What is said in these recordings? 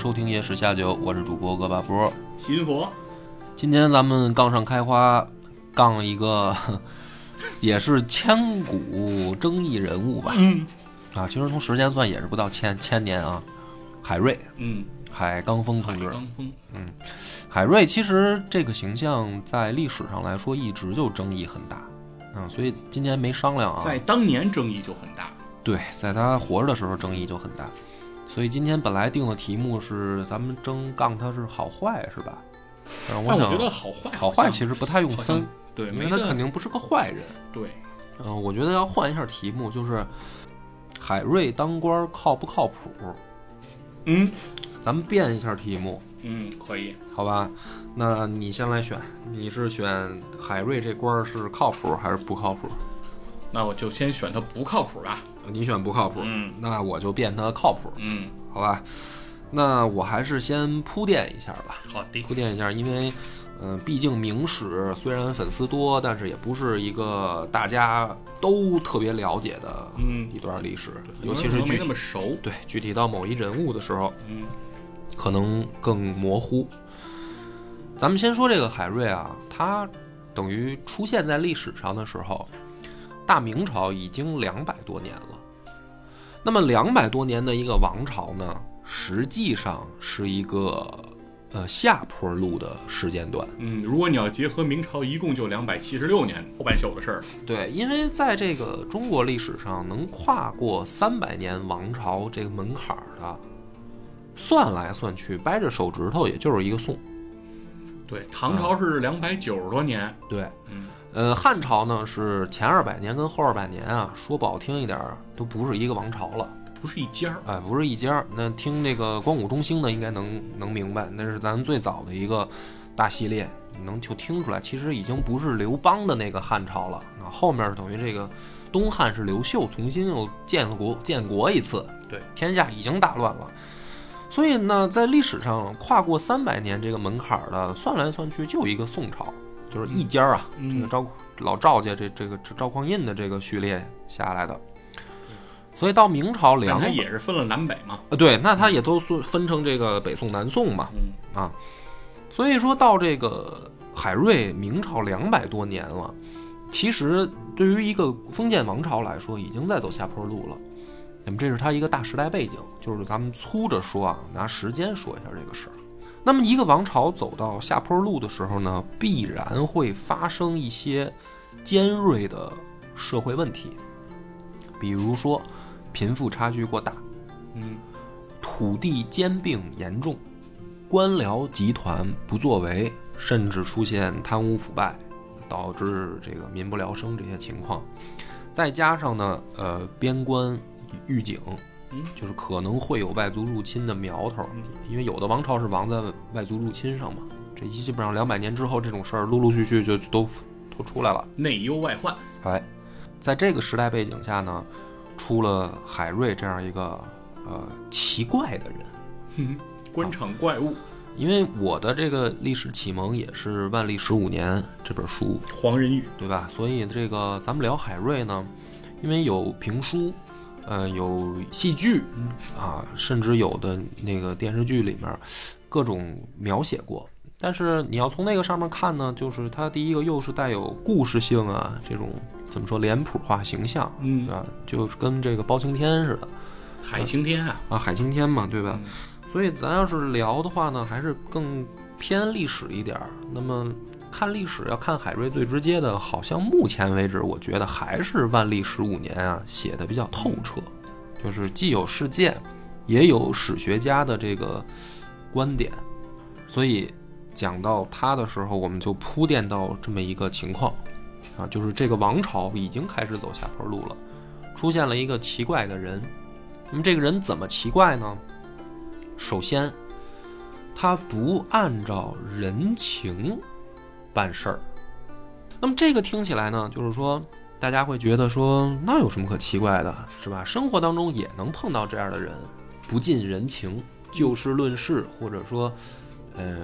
收听野史下酒，我是主播恶把波。新佛，今天咱们杠上开花，杠一个 也是千古争议人物吧？嗯啊，其实从时间算也是不到千千年啊。海瑞，嗯，海刚峰同志，刚峰，嗯海瑞其实这个形象在历史上来说一直就争议很大，嗯，所以今年没商量啊。在当年争议就很大。对，在他活着的时候争议就很大，所以今天本来定的题目是咱们争杠他是好坏是吧？但是想我觉得好坏好坏其实不太用分，对，因为他肯定不是个坏人。对，嗯、我觉得要换一下题目，就是海瑞当官靠不靠谱？嗯咱们变一下题目，嗯，可以。好吧？那你先来选，你是选海瑞这官儿是靠谱还是不靠谱？那我就先选他不靠谱吧。你选不靠谱，嗯那我就变他靠谱，嗯，好吧？那我还是先铺垫一下吧，好的。铺垫一下，因为，嗯、毕竟明史虽然粉丝多，但是也不是一个大家都特别了解的嗯一段历史，很尤其是具体么熟。对具体到某一人物的时候，嗯可能更模糊。咱们先说这个海瑞啊，他等于出现在历史上的时候，大明朝已经两百多年了。那么两百多年的一个王朝呢，实际上是一个呃下坡路的时间段。嗯，如果你要结合明朝一共就两百七十六年后半宿的事儿，对，因为在这个中国历史上，能跨过三百年王朝这个门槛儿的，算来算去，掰着手指头也就是一个宋。对，唐朝是两百九十多年。对，嗯，呃，汉朝呢是前二百年跟后二百年啊，说不好听一点儿，都不是一个王朝了，不是一家儿。哎，不是一家儿。那听这个光武中兴的应该能能明白，那是咱最早的一个大系列，你能就听出来，其实已经不是刘邦的那个汉朝了。那后面等于这个东汉是刘秀重新又建了国建国一次，对，天下已经大乱了。所以呢，在历史上跨过三百年这个门槛儿的，算来算去就一个宋朝，就是一家儿啊，嗯这个赵老赵家这这个这赵匡胤的这个序列下来的。所以到明朝但两他也是分了南北嘛。啊，对，那它也都分分成这个北宋、南宋嘛，嗯啊，所以说到这个海瑞，明朝两百多年了，其实对于一个封建王朝来说，已经在走下坡路了。那么这是它一个大时代背景，就是咱们粗着说啊，拿时间说一下这个事儿。那么一个王朝走到下坡路的时候呢，必然会发生一些尖锐的社会问题，比如说贫富差距过大，嗯土地兼并严重，官僚集团不作为，甚至出现贪污腐败，导致这个民不聊生这些情况。再加上呢，呃，边关预警，嗯就是可能会有外族入侵的苗头，因为有的王朝是亡在外族入侵上嘛。这基本上两百年之后，这种事儿陆陆续续就都都出来了。内忧外患。哎，在这个时代背景下呢，出了海瑞这样一个呃奇怪的人。哼，官场怪物，因为我的这个历史启蒙也是《万历十五年》这本书，黄仁宇。对吧？所以这个咱们聊海瑞呢，因为有评书，呃，有戏剧，啊，甚至有的那个电视剧里面各种描写过。但是你要从那个上面看呢，就是它第一个又是带有故事性啊，这种怎么说脸谱化形象，嗯啊？就是跟这个包青天似的海青天啊。啊，海青天嘛，对吧？嗯所以咱要是聊的话呢，还是更偏历史一点儿。那么看历史要看海瑞最直接的，好像目前为止，我觉得还是万历十五年啊写的比较透彻，就是既有事件，也有史学家的这个观点，所以讲到他的时候，我们就铺垫到这么一个情况啊，就是这个王朝已经开始走下坡路了，出现了一个奇怪的人。那么这个人怎么奇怪呢？首先，他不按照人情办事儿。那么这个听起来呢，就是说大家会觉得说，那有什么可奇怪的，是吧？生活当中也能碰到这样的人，不近人情，就事论事，或者说，呃，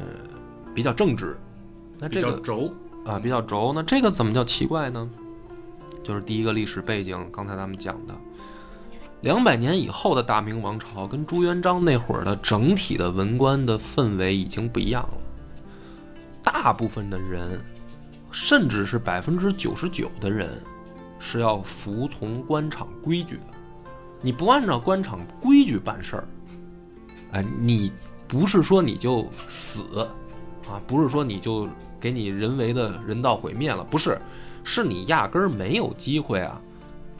比较正直。那这个轴，啊，比较轴。那这个怎么叫奇怪呢？就是第一个历史背景，刚才咱们讲的，两百年以后的大明王朝跟朱元璋那会儿的整体的文官的氛围已经不一样了。大部分的人，甚至是百分之九十九的人，是要服从官场规矩的。你不按照官场规矩办事儿，哎，你不是说你就死，啊，不是说你就给你人为的人道毁灭了，不是，是你压根儿没有机会啊，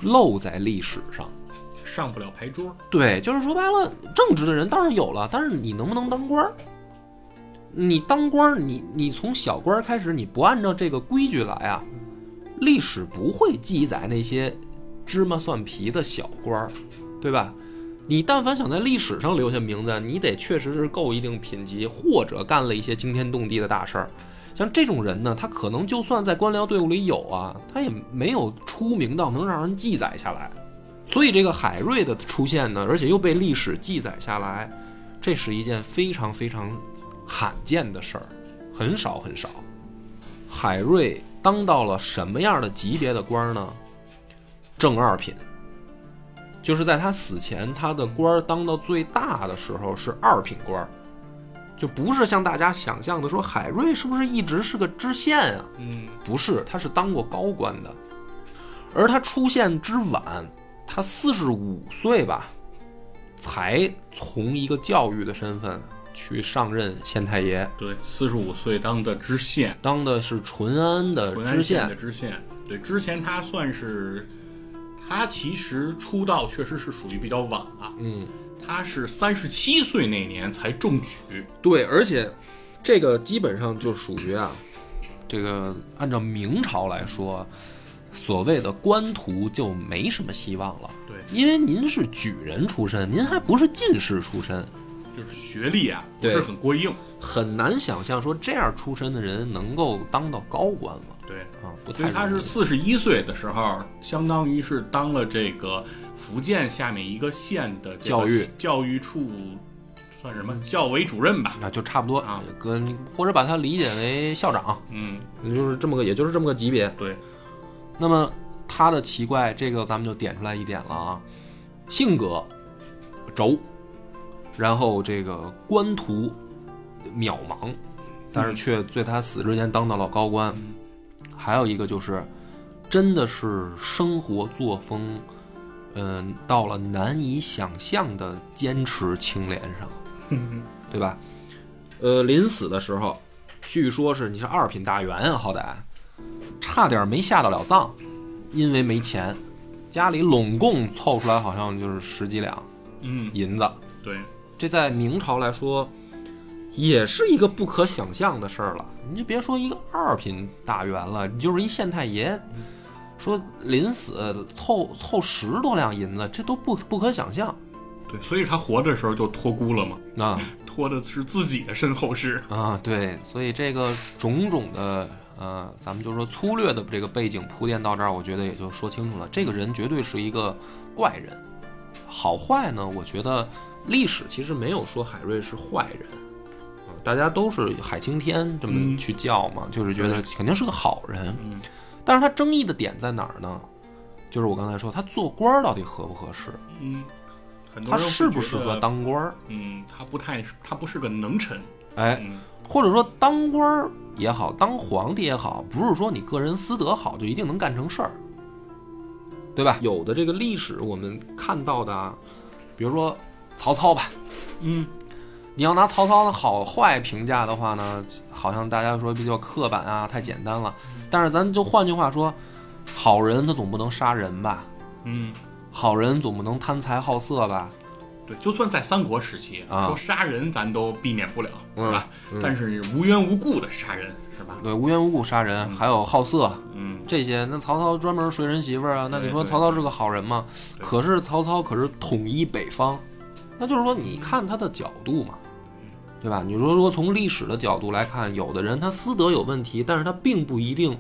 露在历史上。上不了牌桌。对，就是说白了，正直的人当然有了，但是你能不能当官儿？你当官，你你从小官开始，你不按照这个规矩来啊，历史不会记载那些芝麻蒜皮的小官，对吧？你但凡想在历史上留下名字，你得确实是够一定品级，或者干了一些惊天动地的大事儿。像这种人呢，他可能就算在官僚队伍里有啊，他也没有出名到能让人记载下来。所以这个海瑞的出现呢，而且又被历史记载下来，这是一件非常非常罕见的事儿，很少很少。海瑞当到了什么样的级别的官儿呢？正二品，就是在他死前，他的官儿当到最大的时候是二品官儿，就不是像大家想象的说海瑞是不是一直是个知县啊？嗯，不是，他是当过高官的，而他出现之晚，他四十五岁吧，才从一个教育的身份去上任县太爷，对，四十五岁当的知县，当的是淳安的知淳安县的。知县。对，之前他算是，他其实出道确实是属于比较晚了。嗯，他是三十七岁那年才中举。对，而且这个基本上就属于啊，这个按照明朝来说，所谓的官途就没什么希望了。对，因为您是举人出身，您还不是进士出身，就是学历啊，不对。是很过硬。很难想象说这样出身的人能够当到高官了对，啊，不所以他太容易。是四十一岁的时候，相当于是当了这个福建下面一个县的个教育。教育处，算什么？教委主任吧？啊，就差不多啊。跟或者把他理解为校长，嗯，就是这么个，也就是这么个级别。对，那么他的奇怪，这个咱们就点出来一点了啊，性格轴，然后这个官途渺茫，但是却在他死之前当到了高官。还有一个就是，真的是生活作风，嗯、到了难以想象的坚持清廉上，对吧？呃，临死的时候，据说是你是二品大员啊，好歹差点没下得了葬，因为没钱，家里拢共凑出来好像就是十几两嗯，银子，对，这在明朝来说，也是一个不可想象的事儿了。你就别说一个二品大员了，你就是一县太爷，说临死凑凑十多两银子，这都不不可想象对，所以他活着的时候就托孤了嘛，啊托的是自己的身后事。啊！对，所以这个种种的呃，咱们就说粗略的这个背景铺垫到这儿，我觉得也就说清楚了。这个人绝对是一个怪人，好坏呢？我觉得历史其实没有说海瑞是坏人。啊，大家都是海青天这么嗯去叫嘛，就是觉得肯定是个好人。嗯，但是他争议的点在哪儿呢？就是我刚才说，他做官到底合不合适？嗯，很多他适不适合？当官？嗯，他不太，他不是个能臣。哎，嗯，或者说当官儿也好，当皇帝也好，不是说你个人私德好就一定能干成事儿，对吧？有的这个历史我们看到的啊，比如说曹操吧，嗯，你要拿曹操的好坏评价的话呢，好像大家说比较刻板啊，太简单了。但是咱就换句话说，好人他总不能杀人吧？嗯，好人总不能贪财好色吧？对，就算在三国时期，啊说杀人咱都避免不了，嗯是吧？嗯但是无缘无故的杀人，是吧？对，无缘无故杀人，还有好色，嗯，这些，那曹操专门睡人媳妇儿啊，那你说曹操是个好人吗？可是曹操可是统一北方，那就是说你看他的角度嘛。对吧？你说如果从历史的角度来看，有的人他私德有问题，但是他并不一定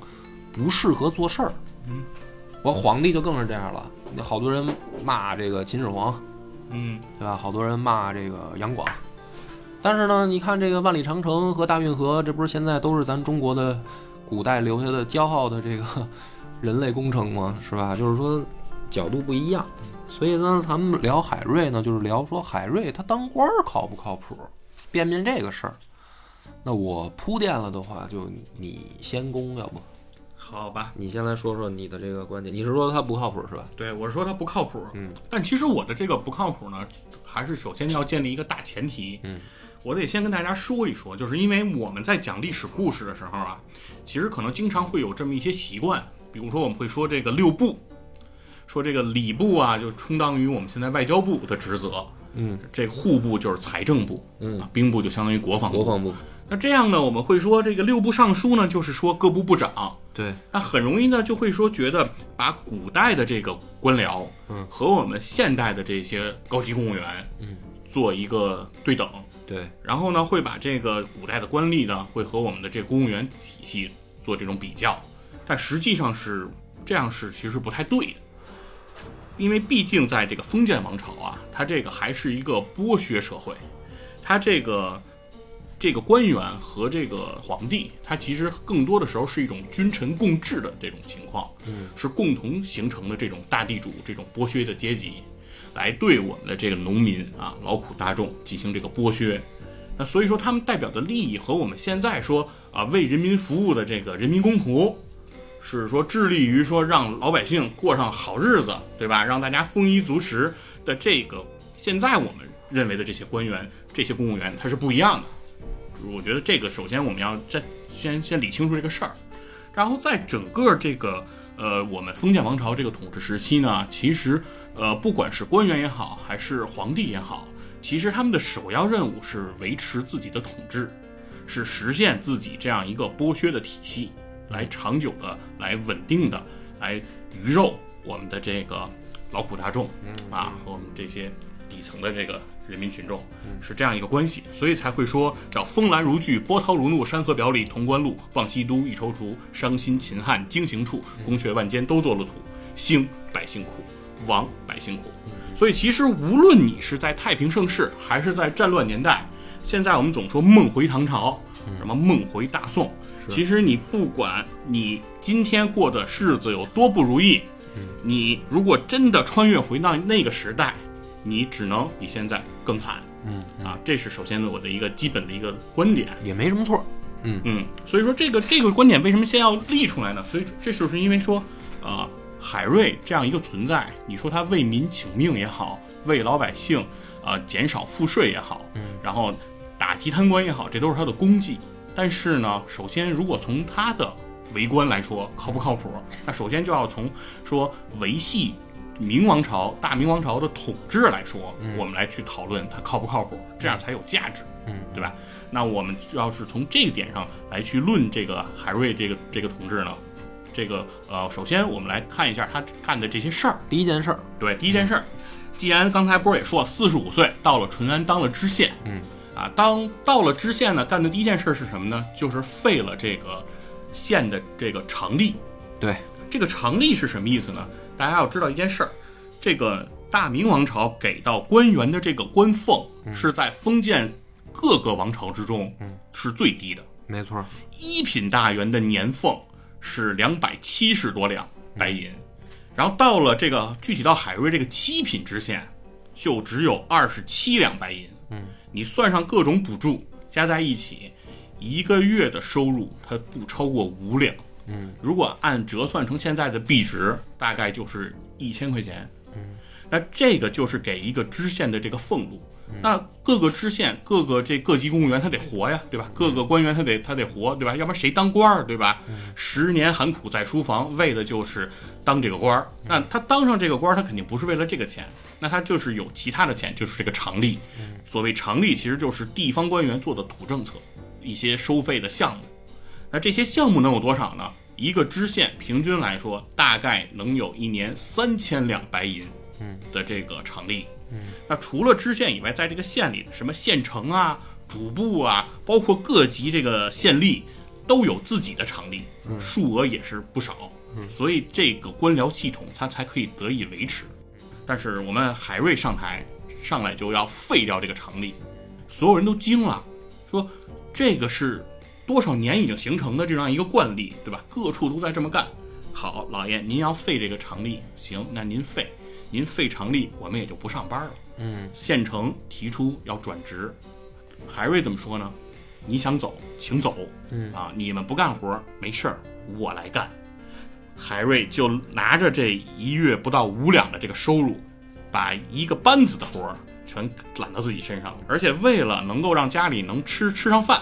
不适合做事儿。嗯，我皇帝就更是这样了，好多人骂这个秦始皇，嗯对吧？好多人骂这个杨广，但是呢，你看这个万里长城和大运河，这不是现在都是咱中国的古代留下的骄傲的这个 人类工程吗？是吧？就是说角度不一样，所以呢，咱们聊海瑞呢，就是聊说海瑞他当官儿靠不靠谱，辩辩这个事儿。那我铺垫了的话，就你先攻，要不好吧，你先来说说你的这个观点？你是说他不靠谱是吧？对我是说他不靠谱。嗯，但其实我的这个不靠谱呢，还是首先要建立一个大前提。嗯，我得先跟大家说一说，就是因为我们在讲历史故事的时候啊，其实可能经常会有这么一些习惯，比如说我们会说这个六部，说这个礼部啊，就充当于我们现在外交部的职责。嗯，这个户部就是财政部，嗯。啊，兵部就相当于国防部。国防部。那这样呢，我们会说这个六部尚书呢，就是说各部部长。对，那很容易呢，就会说觉得把古代的这个官僚，嗯，和我们现代的这些高级公务员，嗯，做一个对等，对，然后呢，会把这个古代的官吏呢，会和我们的这个公务员体系做这种比较，但实际上是这样是其实不太对的，因为毕竟在这个封建王朝啊，它这个还是一个剥削社会，它这个这个官员和这个皇帝，它其实更多的时候是一种君臣共治的这种情况，嗯，是共同形成的这种大地主这种剥削的阶级，来对我们的这个农民啊劳苦大众进行这个剥削。那所以说，他们代表的利益和我们现在说啊为人民服务的这个人民公仆，是说致力于说让老百姓过上好日子，对吧？让大家丰衣足食的这个，现在我们认为的这些官员、这些公务员，他是不一样的。我觉得这个首先我们要先先先理清楚这个事儿，然后在整个这个呃我们封建王朝这个统治时期呢，其实呃不管是官员也好，还是皇帝也好，其实他们的首要任务是维持自己的统治，是实现自己这样一个剥削的体系，来长久的、来稳定的、来鱼肉我们的这个劳苦大众啊和我们这些底层的这个人民群众，是这样一个关系，所以才会说叫风兰如炬，波涛如怒，山河表里潼关路，望西都，一踌躇，伤心秦汉经行处，宫阙万间都做了土，兴百姓苦，亡百姓苦。所以其实无论你是在太平盛世，还是在战乱年代，现在我们总说梦回唐朝，什么梦回大宋，其实你不管你今天过的日子有多不如意，你如果真的穿越回到那个时代，你只能比现在更惨。嗯啊，这是首先的我的一个基本的一个观点。也没什么错。嗯嗯，所以说这个这个观点为什么先要立出来呢？所以这就是因为说，呃，海瑞这样一个存在，你说他为民请命也好，为老百姓呃减少赋税也好，嗯，然后打击贪官也好，这都是他的功绩。但是呢，首先如果从他的为官来说靠不靠谱，那首先就要从说维系明王朝、大明王朝的统治来说，我们来去讨论它靠不靠谱，这样才有价值，嗯，对吧？那我们要是从这个点上来去论这个海瑞这个这个统治呢，这个呃，首先我们来看一下他干的这些事儿。第一件事儿，对，第一件事儿，既然刚才波儿也说了，四十五岁到了淳安当了知县，嗯，啊，当到了知县呢，干的第一件事儿是什么呢？就是废了这个县的这个常例。对，这个常例是什么意思呢？大家要知道一件事儿，这个大明王朝给到官员的这个官俸是在封建各个王朝之中是最低的。没错。一品大员的年俸是两百七十多两白银，然后到了这个具体到海瑞这个七品知县，就只有二十七两白银。嗯，你算上各种补助加在一起，一个月的收入它不超过五两。嗯，如果按折算成现在的币值，大概就是一千块钱。嗯，那这个就是给一个知县的这个俸禄。那各个知县、各个这各级公务员他得活呀，对吧？各个官员他得他得活，对吧？要不然谁当官儿，对吧？十年寒苦在书房，为的就是当这个官儿。那他当上这个官儿，他肯定不是为了这个钱，那他就是有其他的钱，就是这个常例。所谓常例，其实就是地方官员做的土政策，一些收费的项目。那这些项目能有多少呢？一个知县平均来说，大概能有一年三千两白银，的这个常例。嗯，那除了知县以外，在这个县里，什么县城啊、主簿啊，包括各级这个县吏都有自己的场吏，数额也是不少，所以这个官僚系统它才可以得以维持。但是我们海瑞上台，上来就要废掉这个常例，所有人都惊了，说这个是多少年已经形成的这样一个惯例，对吧？各处都在这么干。好，老爷，您要废这个常例，行，那您废，您费常力，我们也就不上班了。嗯，县城提出要转职，海瑞怎么说呢？你想走，请走。嗯啊，你们不干活没事儿，我来干。海瑞就拿着这一月不到五两的这个收入，把一个班子的活儿全揽到自己身上了，而且为了能够让家里能吃吃上饭，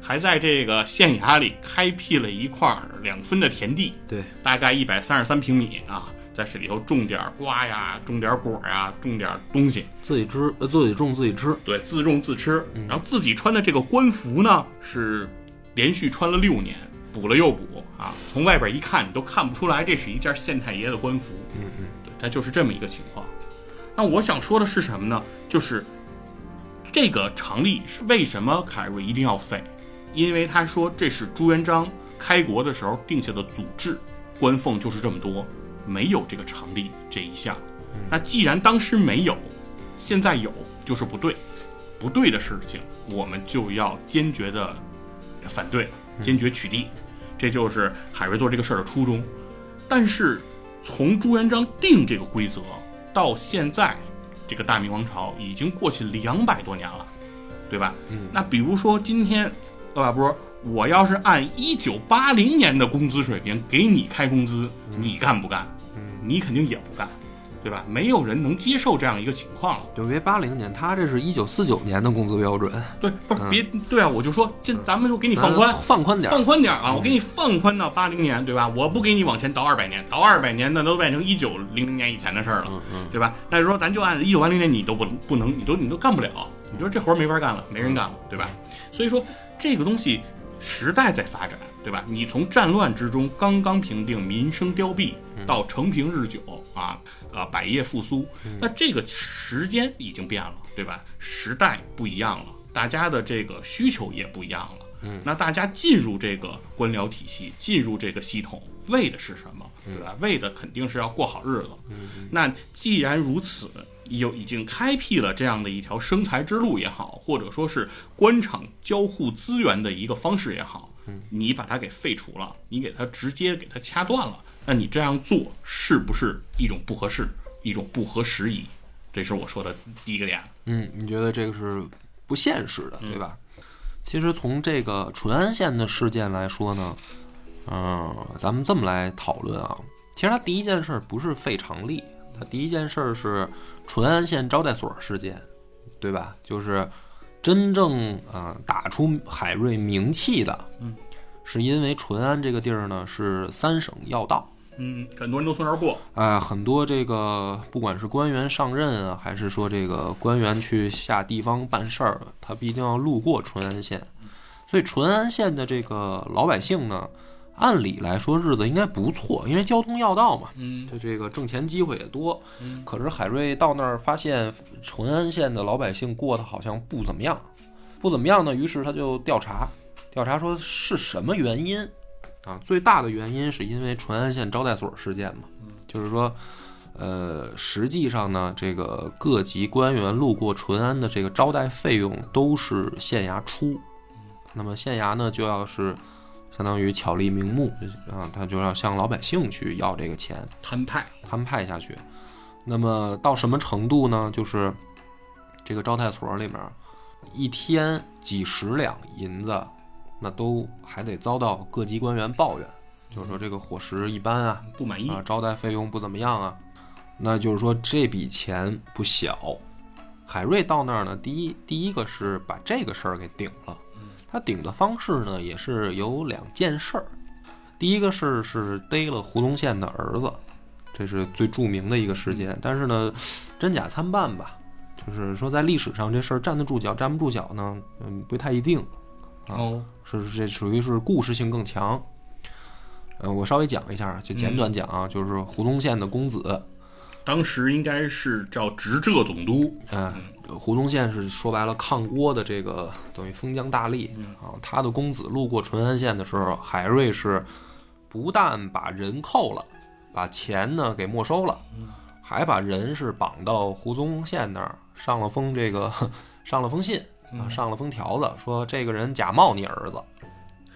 还在这个县衙里开辟了一块两分的田地，对，大概一百三十三平米啊，在水里头种点瓜呀，种点果呀，种点东西，自己吃，呃自己种自己吃。对，自种自吃。然后自己穿的这个官服呢，是连续穿了六年，补了又补啊，从外边一看你都看不出来这是一件县太爷的官服。嗯嗯，对，它就是这么一个情况。那我想说的是什么呢？就是这个常例是为什么凯瑞一定要废？因为他说这是朱元璋开国的时候定下的祖制，官俸就是这么多，没有这个常例这一项。那既然当时没有，现在有，就是不对，不对的事情，我们就要坚决的反对，坚决取缔。这就是海瑞做这个事儿的初衷。但是从朱元璋定这个规则到现在，这个大明王朝已经过去两百多年了，对吧？嗯那比如说今天，鄂瓦波，我要是按一九八零年的工资水平给你开工资，你干不干？你肯定也不干，对吧？没有人能接受这样一个情况了。就别八零年，他这是一九四九年的工资标准，对，不是别对啊，我就说，这咱们就给你放宽，放宽点儿。放宽点儿啊！我给你放宽到八零年，对吧？我不给你往前倒二百年，倒二百年那都变成一九零零年以前的事儿了，嗯嗯，对吧？但是说咱就按一九八零年，你都不不能，你都你都干不了，你说这活儿没法干了，没人干了，对吧？所以说这个东西时代在发展，对吧？你从战乱之中刚刚平定，民生凋敝，到承平日久啊啊百业复苏，那这个时间已经变了，对吧？时代不一样了，大家的这个需求也不一样了。嗯，那大家进入这个官僚体系，进入这个系统，为的是什么？对吧？为的肯定是要过好日子。嗯，那既然如此，有已经开辟了这样的一条生财之路也好，或者说是官场交互资源的一个方式也好，你把它给废除了，你给它直接给它掐断了，那你这样做是不是一种不合适，一种不合时宜？这是我说的第一个点。嗯，你觉得这个是不现实的，对吧？其实从这个淳安县的事件来说呢，嗯、咱们这么来讨论啊。其实他第一件事儿不是废常例，他第一件事儿是淳安县招待所事件，对吧？就是真正啊、打出海瑞名气的，嗯，是因为淳安这个地儿呢是三省要道，嗯，很多人都从这儿过。啊、很多这个不管是官员上任啊，还是说这个官员去下地方办事儿，他毕竟要路过淳安县，所以淳安县的这个老百姓呢，按理来说日子应该不错，因为交通要道嘛，嗯。就这个挣钱机会也多。嗯。可是海瑞到那儿发现淳安县的老百姓过得好像不怎么样，不怎么样呢，于是他就调查，调查说是什么原因？啊？最大的原因是因为淳安县招待所事件嘛，就是说，呃，实际上呢，这个各级官员路过淳安的这个招待费用都是县衙出，那么县衙呢就要是相当于巧立名目啊，他就要向老百姓去要这个钱。摊派，摊派下去。那么到什么程度呢？就是这个招待所里面，一天几十两银子，那都还得遭到各级官员抱怨，就是说这个伙食一般啊，不满意啊，招待费用不怎么样啊。那就是说这笔钱不小。海瑞到那儿呢，第一第一个是把这个事儿给顶了。他顶的方式呢，也是有两件事儿。第一个事儿是逮了胡宗宪的儿子，这是最著名的一个事件。但是呢，真假参半吧，就是说在历史上这事儿站得住脚站不住脚呢，嗯，不太一定。啊哦，是这属于是故事性更强。呃，我稍微讲一下，就简短讲啊，就是胡宗宪的公子，当时应该是叫直浙总督，啊、胡宗宪是说白了抗倭的这个等于封疆大吏啊，他的公子路过淳安县的时候，海瑞是不但把人扣了，把钱呢给没收了，还把人是绑到胡宗宪那儿上了封这个上了封信啊，上了封条子，说这个人假冒你儿子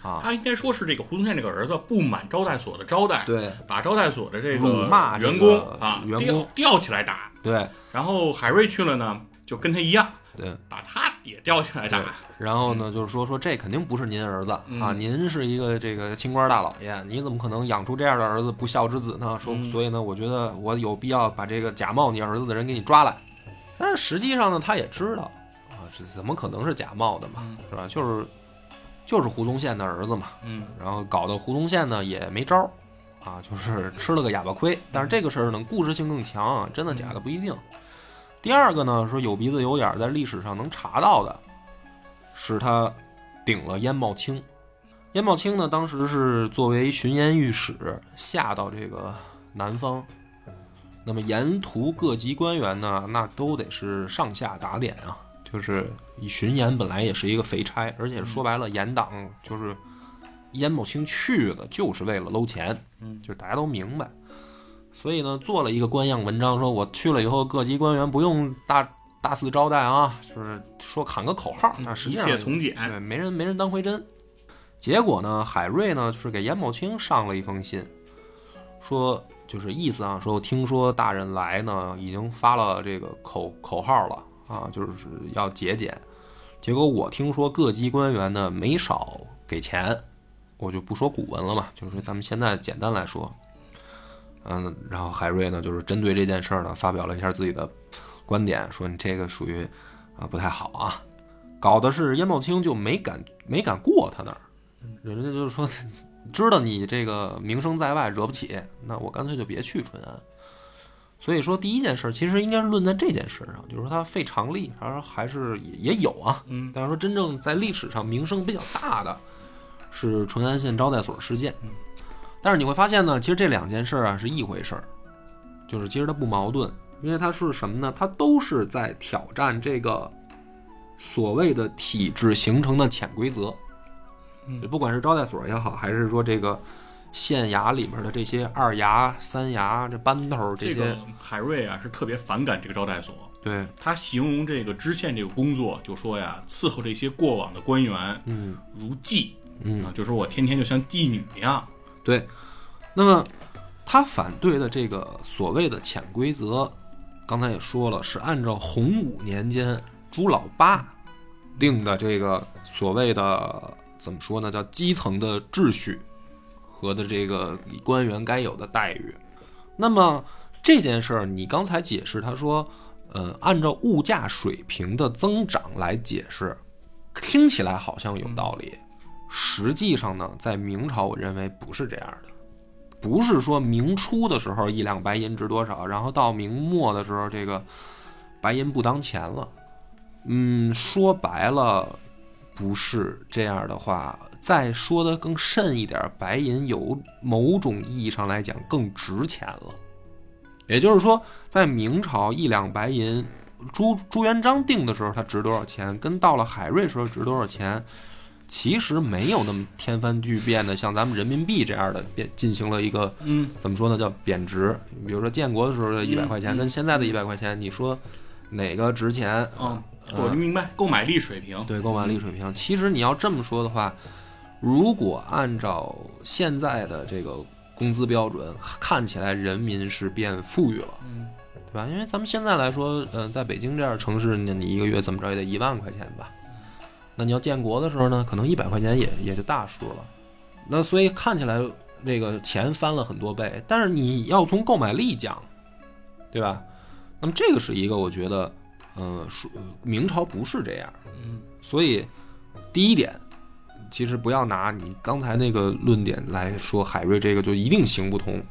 啊，他应该说是这个胡宗宪这个儿子不满招待所的招待，对把招待所的这辱个骂员工啊员工吊吊起来打，对然后海瑞去了呢，就跟他一样，对。把他也吊起来对打。，然后呢，就是说说这肯定不是您儿子啊，嗯您是一个这个清官大老爷，你怎么可能养出这样的儿子不孝之子呢？说，嗯所以呢，我觉得我有必要把这个假冒你儿子的人给你抓来。但是实际上呢，他也知道啊，这怎么可能是假冒的嘛，嗯是吧？就是就是胡宗宪的儿子嘛，嗯然后搞得胡宗宪呢也没招儿啊，就是吃了个哑巴亏。但是这个事儿呢，故事性更强啊，真的假的不一定。第二个呢，说有鼻子有眼儿，在历史上能查到的，是他顶了燕茂卿。燕茂卿呢，当时是作为巡盐御史下到这个南方，那么沿途各级官员呢，那都得是上下打点啊。就是以巡盐本来也是一个肥差，而且说白了，严党就是燕茂卿去的就是为了搂钱，嗯就是大家都明白。所以呢，做了一个官样文章，说我去了以后，各级官员不用大大肆招待啊，就是说喊个口号，那实际上一切从简对，没人没人当回真。结果呢，海瑞呢就是给严茂卿上了一封信，说就是意思啊，说我听说大人来呢，已经发了这个口口号了啊，就是要节俭。结果我听说各级官员呢没少给钱，我就不说古文了嘛，就是说咱们现在简单来说，嗯，然后海瑞呢就是针对这件事儿呢发表了一下自己的观点，说你这个属于啊不太好啊，搞的是燕茂卿就没敢没敢过他那儿，人家就是说知道你这个名声在外惹不起，那我干脆就别去淳安。所以说第一件事其实应该是论在这件事上，就是说他费常力，而还是也也有啊，嗯。但是说真正在历史上名声比较大的是淳安县招待所事件。但是你会发现呢，其实这两件事啊是一回事儿，就是其实它不矛盾，因为它是什么呢？它都是在挑战这个所谓的体制形成的潜规则。嗯不管是招待所也好，还是说这个县衙里面的这些二衙、三衙这班头这些，这个海瑞啊是特别反感这个招待所，对，他形容这个知县这个工作，就说呀，伺候这些过往的官员嗯如妓嗯啊，就说我天天就像妓女一样。对。那么他反对的这个所谓的潜规则，刚才也说了，是按照洪武年间朱老八定的这个所谓的怎么说呢，叫基层的秩序和的这个官员该有的待遇。那么这件事儿，你刚才解释，他说，呃，按照物价水平的增长来解释，听起来好像有道理。实际上呢，在明朝，我认为不是这样的，不是说明初的时候一两白银值多少，然后到明末的时候这个白银不当钱了。嗯，说白了，不是这样的话，再说的更甚一点，白银有某种意义上来讲更值钱了。也就是说，在明朝一两白银，朱朱元璋定的时候它值多少钱，跟到了海瑞时候值多少钱，其实没有那么天翻地变的，像咱们人民币这样的变进行了一个嗯，怎么说呢，叫贬值。比如说建国的时候的一百块钱，嗯跟现在的一百块钱，你说哪个值钱？啊，呃我就明白购买力水平。对购买力水平。其实你要这么说的话，如果按照现在的这个工资标准，看起来人民是变富裕了，嗯，对吧？因为咱们现在来说，呃，在北京这样的城市，你，你一个月怎么着也得一万块钱吧？那你要建国的时候呢，可能一百块钱也也就大数了。那所以看起来这个钱翻了很多倍，但是你要从购买力讲，对吧？那么这个是一个我觉得，呃，说明朝不是这样，嗯，所以第一点，其实不要拿你刚才那个论点来说海瑞这个就一定行不通。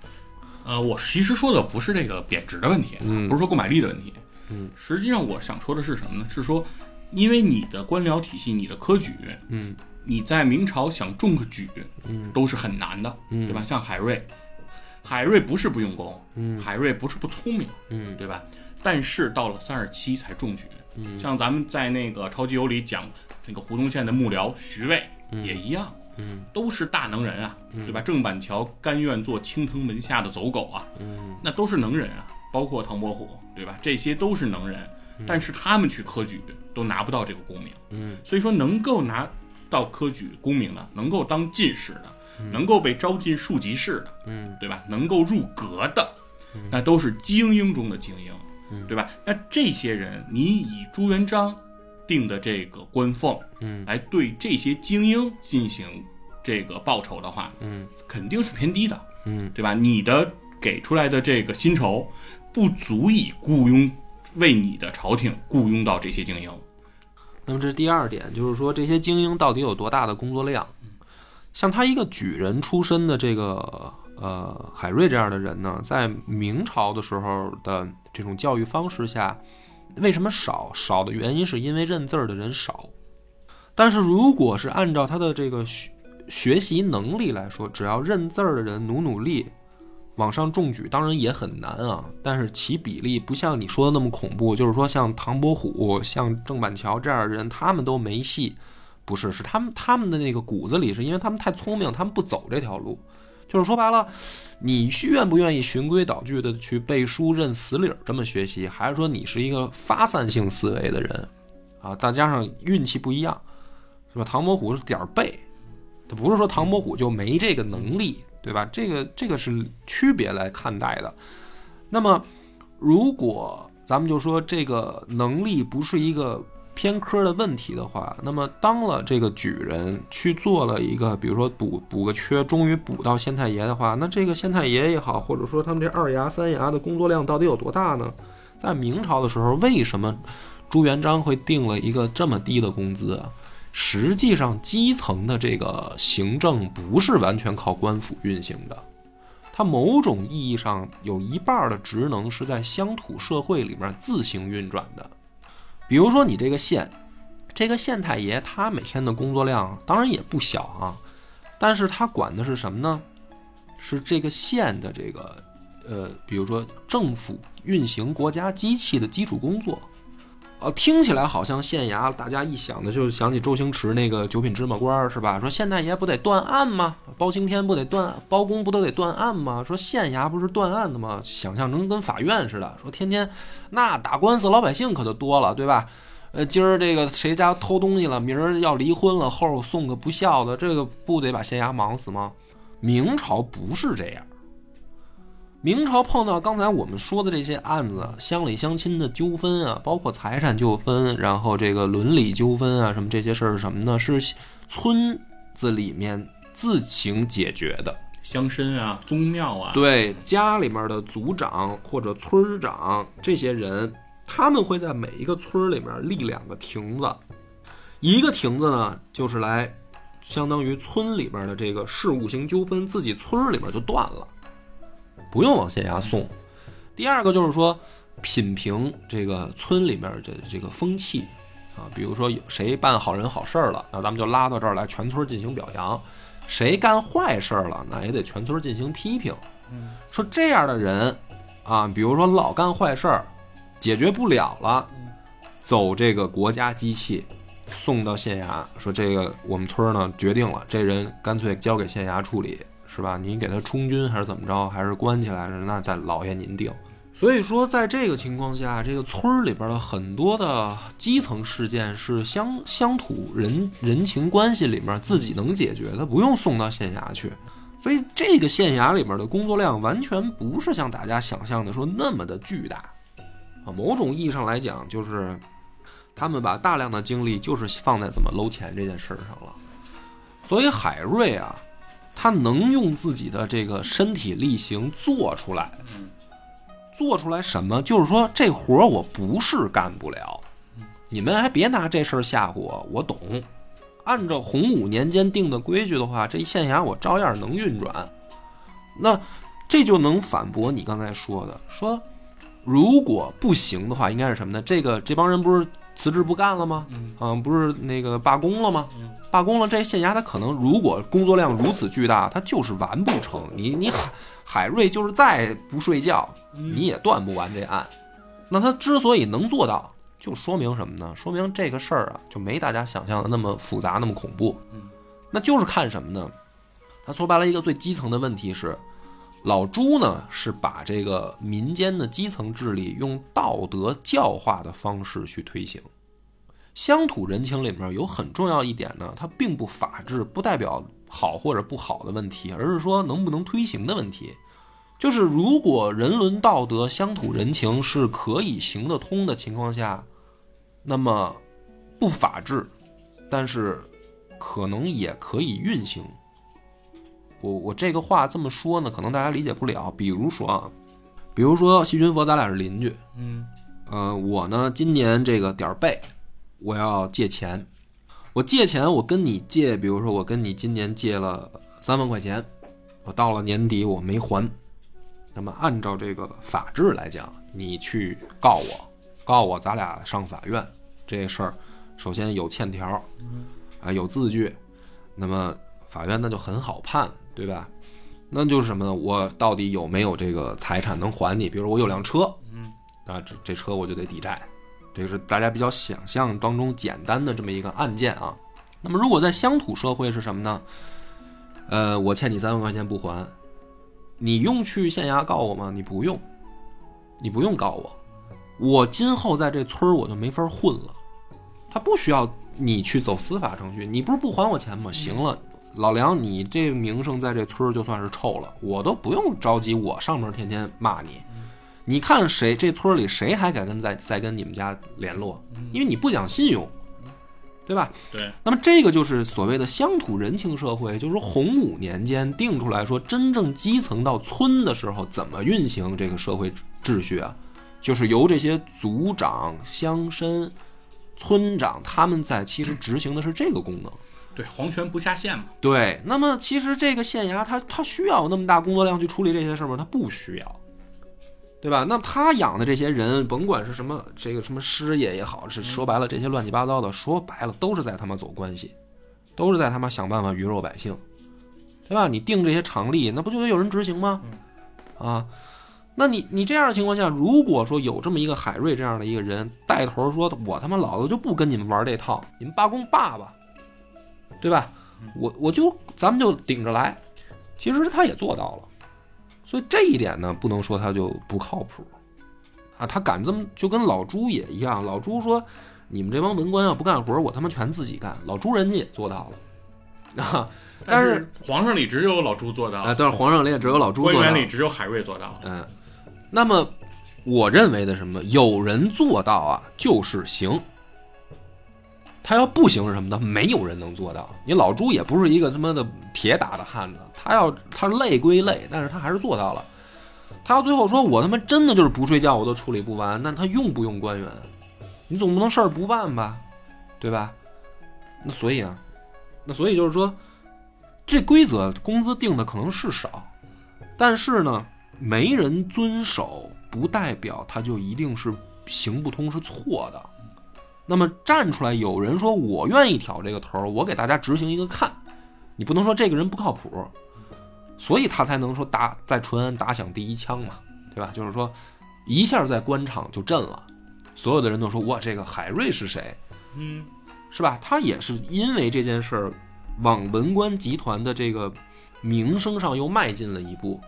呃，我其实说的不是这个贬值的问题，嗯不是说购买力的问题，嗯，实际上我想说的是什么呢？是说，因为你的官僚体系，你的科举，嗯。你在明朝想中个举嗯。都是很难的，嗯。对吧？像海瑞，海瑞不是不用功，嗯。海瑞不是不聪明，嗯。对吧？但是到了三十七才中举，嗯。像咱们在那个超级游里讲那个胡宗宪的幕僚徐渭也一样，嗯。都是大能人啊，对吧？郑板桥甘愿做青藤门下的走狗啊，嗯。那都是能人啊，包括唐伯虎，对吧？这些都是能人，但是他们去科举都拿不到这个功名，嗯，所以说能够拿到科举功名的，能够当进士的，能够被招进庶吉士的，嗯，对吧？能够入阁的，那都是精英中的精英，对吧？那这些人，你以朱元璋定的这个官俸，嗯，来对这些精英进行这个报酬的话，嗯，肯定是偏低的，嗯，对吧？你的给出来的这个薪酬不足以雇佣为你的朝廷雇佣到这些精英，那么这是第二点，就是说这些精英到底有多大的工作量？像他一个举人出身的这个呃海瑞这样的人呢，在明朝的时候的这种教育方式下，为什么少？少的原因是因为认字儿的人少。但是如果是按照他的这个学学习能力来说，只要认字儿的人努努力，往上中举当然也很难啊，但是其比例不像你说的那么恐怖。就是说，像唐伯虎、像郑板桥这样的人，他们都没戏。不是，是他们他们的那个骨子里，是因为他们太聪明，他们不走这条路。就是说白了，你愿不愿意循规蹈矩的去背书、认死理儿这么学习，还是说你是一个发散性思维的人啊？再加上运气不一样，是吧？唐伯虎是点儿背，不是说唐伯虎就没这个能力，对吧？这个这个是区别来看待的。那么，如果咱们就说这个能力不是一个偏科的问题的话，那么当了这个举人去做了一个，比如说补补个缺，终于补到县太爷的话，那这个县太爷也好，或者说他们这二衙、三衙的工作量到底有多大呢？在明朝的时候，为什么朱元璋会定了一个这么低的工资啊？实际上，基层的这个行政不是完全靠官府运行的，它某种意义上有一半的职能是在乡土社会里面自行运转的。比如说，你这个县，这个县太爷他每天的工作量当然也不小啊，但是他管的是什么呢？是这个县的这个呃，比如说政府运行国家机器的基础工作。呃，听起来好像县衙，大家一想的就想起周星驰那个九品芝麻官是吧？说县太爷不得断案吗？包青天不得断，包公不都得断案吗？说县衙不是断案的吗？想象成跟法院似的，说天天那打官司，老百姓可就多了，对吧？呃，今儿这个谁家偷东西了，明儿要离婚了，后送个不孝的，这个不得把县衙忙死吗？明朝不是这样。明朝碰到刚才我们说的这些案子，乡里乡亲的纠纷啊，包括财产纠纷，然后这个伦理纠纷啊，什么这些事儿是什么呢？是村子里面自行解决的。乡绅啊、宗庙啊，对家里面的族长或者村儿长这些人，他们会在每一个村儿里面立两个亭子，一个亭子呢就是来相当于村里面的这个事务型纠纷，自己村儿里面就断了，不用往县衙送。第二个就是说品评这个村里面的这个风气啊，比如说有谁办好人好事儿了，那咱们就拉到这儿来，全村进行表扬。谁干坏事儿了，那也得全村进行批评。说这样的人啊，比如说老干坏事儿，解决不了了，走这个国家机器送到县衙，说这个我们村儿呢决定了，这人干脆交给县衙处理，是吧？你给他充军还是怎么着，还是关起来，那在老爷您定。所以说，在这个情况下，这个村里边的很多的基层事件是乡乡土人人情关系里面自己能解决的，不用送到县衙去。所以，这个县衙里面的工作量完全不是像大家想象的说那么的巨大啊。某种意义上来讲，就是他们把大量的精力就是放在怎么搂钱这件事儿上了。所以，海瑞啊，他能用自己的这个身体力行做出来。做出来什么？就是说这活我不是干不了，你们还别拿这事儿吓唬我，我懂。按照洪武年间定的规矩的话，这县衙我照样能运转。那这就能反驳你刚才说的，说如果不行的话，应该是什么呢？这个这帮人不是辞职不干了吗？嗯，不是那个罢工了吗？罢工了，这县衙他可能如果工作量如此巨大，他就是完不成。你你海海瑞就是再不睡觉，你也断不完这案。那他之所以能做到，就说明什么呢？说明这个事儿啊，就没大家想象的那么复杂，那么恐怖。嗯，那就是看什么呢？他说白了，一个最基层的问题是，老朱呢是把这个民间的基层治理用道德教化的方式去推行。乡土人情里面有很重要一点呢，它并不法治，不代表好或者不好的问题，而是说能不能推行的问题。就是如果人伦道德、乡土人情是可以行得通的情况下，那么不法治，但是可能也可以运行。我我这个话这么说呢，可能大家理解不了。比如说啊，比如说细菌佛，咱俩是邻居，嗯。呃，我呢今年这个点儿背，我要借钱，我借钱，我跟你借，比如说我跟你今年借了三万块钱，我到了年底我没还，那么按照这个法制来讲，你去告我，告我，咱俩上法院，这事儿首先有欠条，啊有字据，那么法院那就很好判，对吧？那就是什么呢？我到底有没有这个财产能还你？比如我有辆车，嗯，啊，这这车我就得抵债，这个是大家比较想象当中简单的这么一个案件啊。那么如果在乡土社会是什么呢？呃，我欠你三万块钱不还，你用去县衙告我吗？你不用，你不用告我，我今后在这村儿我就没法混了。他不需要你去走司法程序，你不是不还我钱吗？行了，老梁，你这名声在这村儿就算是臭了，我都不用着急，我上门天天骂你。你看谁这村里谁还敢跟再再跟你们家联络？因为你不讲信用，对吧？对，那么这个就是所谓的乡土人情社会，就是说洪武年间定出来说，真正基层到村的时候怎么运行这个社会秩序啊？就是由这些族长、乡绅、村长他们在其实执行的是这个功能。对，皇权不下县嘛。对，那么其实这个县衙他他需要那么大工作量去处理这些事儿吗？他不需要，对吧？那他养的这些人，甭管是什么这个什么师爷也好，是说白了这些乱七八糟的，说白了都是在他妈走关系，都是在他妈想办法鱼肉百姓，对吧？你定这些常例，那不就得有人执行吗？啊，那你你这样的情况下，如果说有这么一个海瑞这样的一个人带头说，我他妈老子就不跟你们玩这套，你们罢工罢吧，对吧？我我就咱们就顶着来，其实他也做到了，所以这一点呢，不能说他就不靠谱啊，他敢这么就跟老朱也一样，老朱说你们这帮文官要不干活，我他妈全自己干，老朱人家也做到了啊，但是是皇上里只有老朱做到，啊，但是皇上里也只有老朱做到官员里只有海瑞做到。嗯，那么我认为的什么，有人做到啊，就是行。他要不行什么呢？没有人能做到。你老朱也不是一个他妈的铁打的汉子，他要他累归累，但是他还是做到了。他要最后说我他妈真的就是不睡觉我都处理不完，那他用不用官员？你总不能事儿不办吧，对吧？那所以啊，那所以就是说，这规则工资定的可能是少，但是呢，没人遵守，不代表他就一定是行不通是错的。那么站出来有人说我愿意挑这个头儿，我给大家执行一个看，你不能说这个人不靠谱，所以他才能说打在淳安打响第一枪嘛，对吧？就是说一下在官场就震了，所有的人都说哇这个海瑞是谁？嗯，是吧？他也是因为这件事儿，往文官集团的这个名声上又迈进了一步。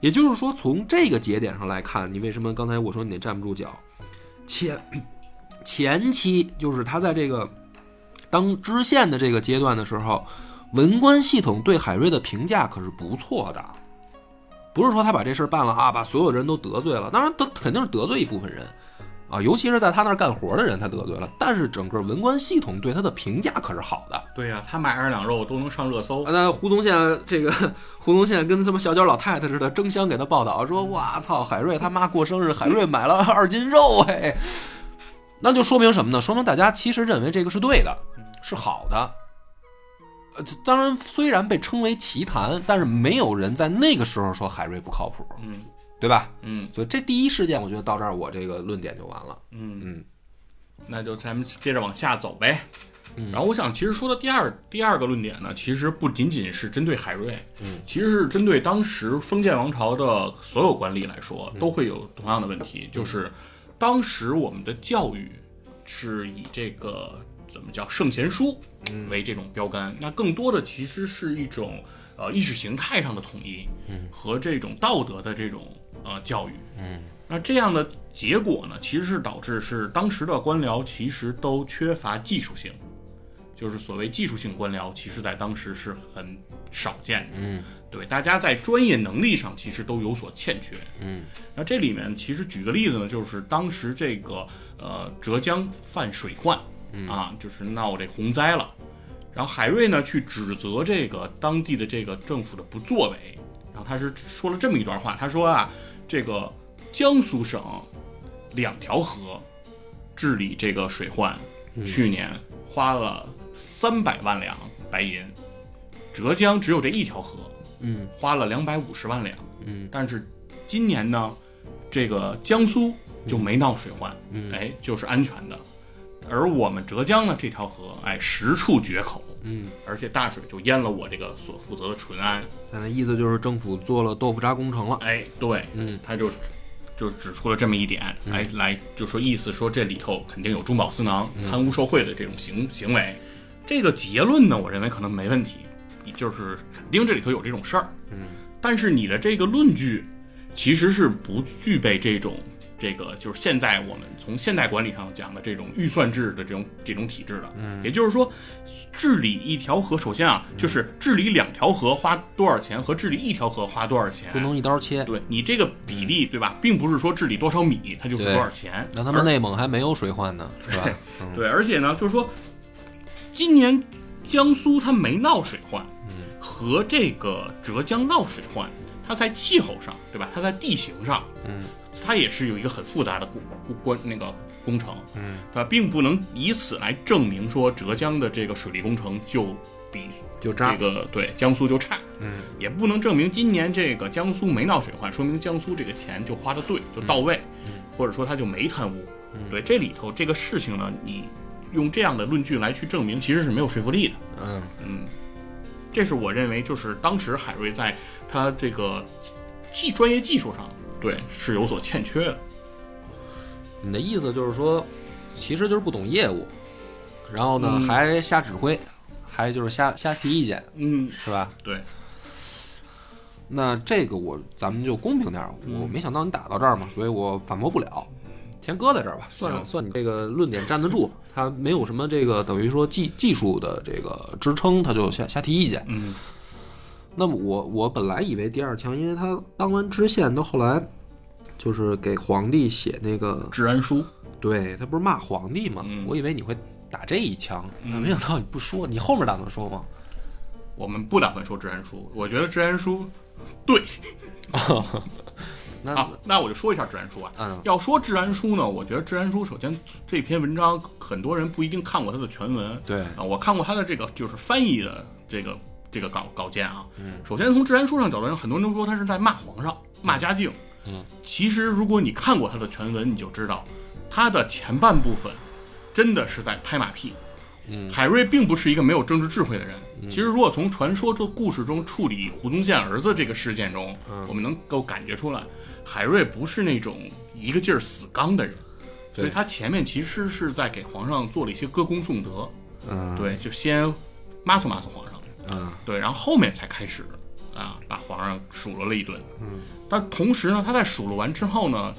也就是说，从这个节点上来看，你为什么刚才我说你得站不住脚？前前期就是他在这个当知县的这个阶段的时候，文官系统对海瑞的评价可是不错的，不是说他把这事儿办了啊，把所有人都得罪了，当然得肯定是得罪一部分人。啊，尤其是在他那儿干活的人，他得罪了。但是整个文官系统对他的评价可是好的。对呀、他买二两肉都能上热搜。那胡宗宪这个 胡宗宪跟他妈小脚老太太似的，争相给他报道说：“哇操，海瑞他妈过生日，海瑞买了二斤肉，嘿。”那就说明什么呢？说明大家其实认为这个是对的，是好的。呃，当然，虽然被称为奇谈，但是没有人在那个时候说海瑞不靠谱，嗯对吧？嗯所以这第一事件，我觉得到这儿我这个论点就完了。嗯，嗯那就咱们接着往下走呗。嗯然后我想，其实说的第二第二个论点呢，其实不仅仅是针对海瑞，嗯，其实是针对当时封建王朝的所有官吏来说，都会有同样的问题，就是当时我们的教育是以这个怎么叫圣贤书为这种标杆，那更多的其实是一种呃意识形态上的统一，和这种道德的这种呃教育，嗯，那这样的结果呢，其实是导致是当时的官僚其实都缺乏技术性，就是所谓技术性官僚，其实在当时是很少见的，嗯，对，大家在专业能力上其实都有所欠缺，嗯，那这里面其实举个例子呢，就是当时这个呃浙江犯水患，啊，就是闹这洪灾了，然后海瑞呢去指责这个当地的这个政府的不作为，然后他是说了这么一段话，他说啊，这个江苏省两条河治理这个水患，去年花了三百万两白银，浙江只有这一条河，嗯，花了两百五十万两，嗯，但是今年呢，这个江苏就没闹水患，嗯。哎，就是安全的，而我们浙江呢这条河，哎，十处决口，嗯，而且大水就淹了我这个所负责的淳安，咱的意思就是政府做了豆腐渣工程了。哎，对，嗯，他就就指出了这么一点，来来就说意思说这里头肯定有中饱私囊、贪污受贿的这种行行为。这个结论呢，我认为可能没问题，就是肯定这里头有这种事儿。嗯，但是你的这个论据其实是不具备这种这个就是现在我们从现代管理上讲的这种预算制的这种这种体制的。嗯，也就是说，治理一条河，首先啊，就是治理两条河花多少钱和治理一条河花多少钱，不能一刀切。对你这个比例，对吧，并不是说治理多少米，它就是多少钱。那他们内蒙还没有水患呢，是吧？嗯对，而且呢，就是说，今年江苏它没闹水患，和这个浙江闹水患，它在气候上，对吧？它在地形上，嗯，它也是有一个很复杂的工关那个工程，嗯，它并不能以此来证明说浙江的这个水利工程就比就渣这个对江苏就差，嗯，也不能证明今年这个江苏没闹水患，说明江苏这个钱就花的对，就到位，嗯或者说他就没贪污。对，这里头这个事情呢，你用这样的论据来去证明，其实是没有说服力的。嗯。嗯，这是我认为就是当时海瑞在他这个技专业技术上，对是有所欠缺的。你的意思就是说，其实就是不懂业务，然后呢、嗯还瞎指挥，还就是瞎瞎提意见，嗯，是吧？对，那这个我咱们就公平点儿，我没想到你打到这儿嘛，所以我反驳不了，先搁在这儿吧，算行算你这个论点站得住，他没有什么这个等于说技技术的这个支撑，他就瞎瞎提意见。嗯那么我我本来以为第二枪，因为他当完知县，到后来就是给皇帝写那个，治安书，对他不是骂皇帝吗？嗯我以为你会打这一枪，没想到你不说，你后面打算说吗？我们不打算说治安书，我觉得治安书对 那、啊，那我就说一下治安书啊。嗯要说治安书呢，我觉得治安书首先这篇文章很多人不一定看过它的全文，对啊，我看过它的这个就是翻译的这个这个稿稿件啊。嗯，首先从治安书上角度上，很多人都说他是在骂皇上、骂嘉靖。嗯，其实如果你看过他的全文，你就知道他的前半部分真的是在拍马屁。嗯海瑞并不是一个没有政治智慧的人。其实，如果从传说这故事中处理胡宗宪儿子这个事件中，嗯。我们能够感觉出来，海瑞不是那种一个劲儿死刚的人，所以他前面其实是在给皇上做了一些歌功颂德。嗯。对，就先骂死骂死皇上，嗯。对，然后后面才开始啊，把皇上数落了一顿。嗯，但同时呢，他在数落完之后呢，